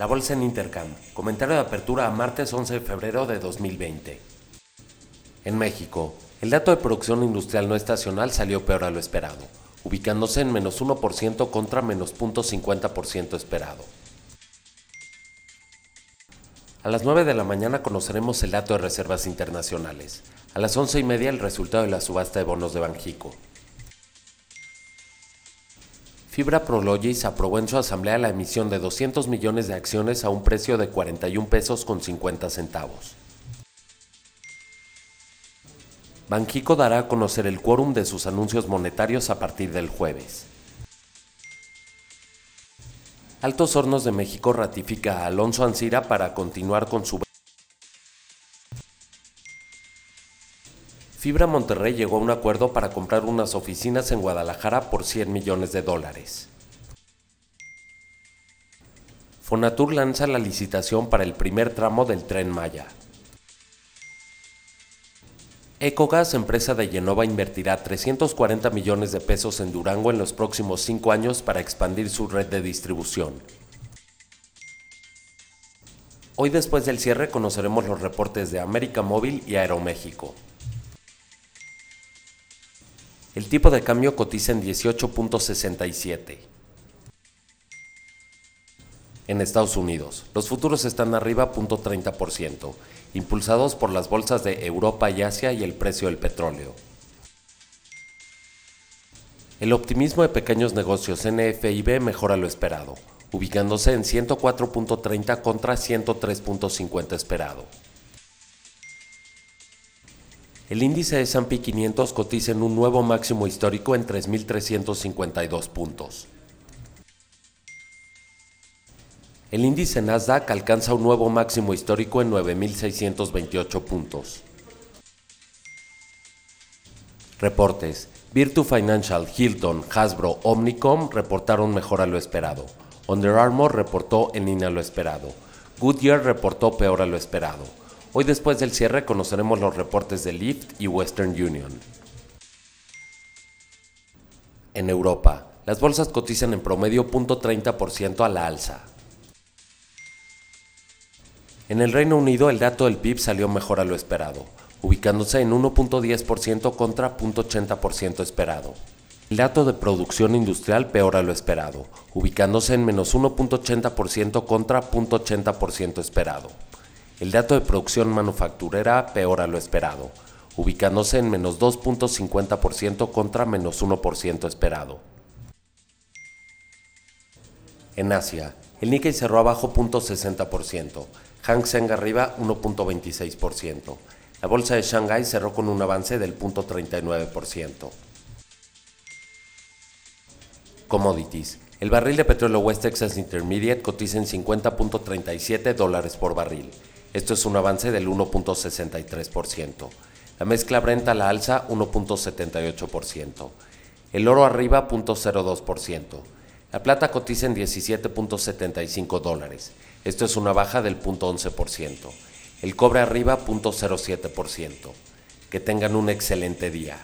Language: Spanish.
La bolsa en Intercam. Comentario de apertura a martes 11 de febrero de 2020. En México, el dato de producción industrial no estacional salió peor a lo esperado, ubicándose en menos 1% contra menos 0.50% esperado. A las 9 de la mañana conoceremos el dato de reservas internacionales. A las 11 y media el resultado de la subasta de bonos de Banjico. Fibra Prologis aprobó en su asamblea la emisión de 200 millones de acciones a un precio de 41 pesos con 50 centavos. Banjico dará a conocer el quórum de sus anuncios monetarios a partir del jueves. Altos Hornos de México ratifica a Alonso Ancira para continuar con su... Fibra Monterrey llegó a un acuerdo para comprar unas oficinas en Guadalajara por 100 millones de dólares. Fonatur lanza la licitación para el primer tramo del tren Maya. Ecogas, empresa de Genova, invertirá 340 millones de pesos en Durango en los próximos cinco años para expandir su red de distribución. Hoy después del cierre conoceremos los reportes de América Móvil y Aeroméxico. El tipo de cambio cotiza en 18.67. En Estados Unidos, los futuros están arriba 0.30%, impulsados por las bolsas de Europa y Asia y el precio del petróleo. El optimismo de pequeños negocios NFIB mejora lo esperado, ubicándose en 104.30 contra 103.50 esperado. El índice de S&P 500 cotiza en un nuevo máximo histórico en 3.352 puntos. El índice Nasdaq alcanza un nuevo máximo histórico en 9.628 puntos. Reportes. Virtu Financial, Hilton, Hasbro, Omnicom reportaron mejor a lo esperado. Under Armour reportó en línea a lo esperado. Goodyear reportó peor a lo esperado. Hoy después del cierre conoceremos los reportes de Lyft y Western Union. En Europa, las bolsas cotizan en promedio 0.30% a la alza. En el Reino Unido el dato del PIB salió mejor a lo esperado, ubicándose en 1.10% contra 0.80% esperado. El dato de producción industrial peor a lo esperado, ubicándose en menos 1.80% contra 0.80% esperado. El dato de producción manufacturera peor a lo esperado, ubicándose en menos 2.50% contra menos 1% esperado. En Asia, el Nikkei cerró abajo 0.60%, Hang Seng arriba 1.26%. La bolsa de Shanghai cerró con un avance del 0.39%. Commodities. El barril de petróleo West Texas Intermediate cotiza en 50.37 dólares por barril. Esto es un avance del 1.63%. La mezcla Brent a la alza 1.78%. El oro arriba 0.02%. La plata cotiza en 17.75 dólares. Esto es una baja del 0.11%. El cobre arriba 0.07%. Que tengan un excelente día.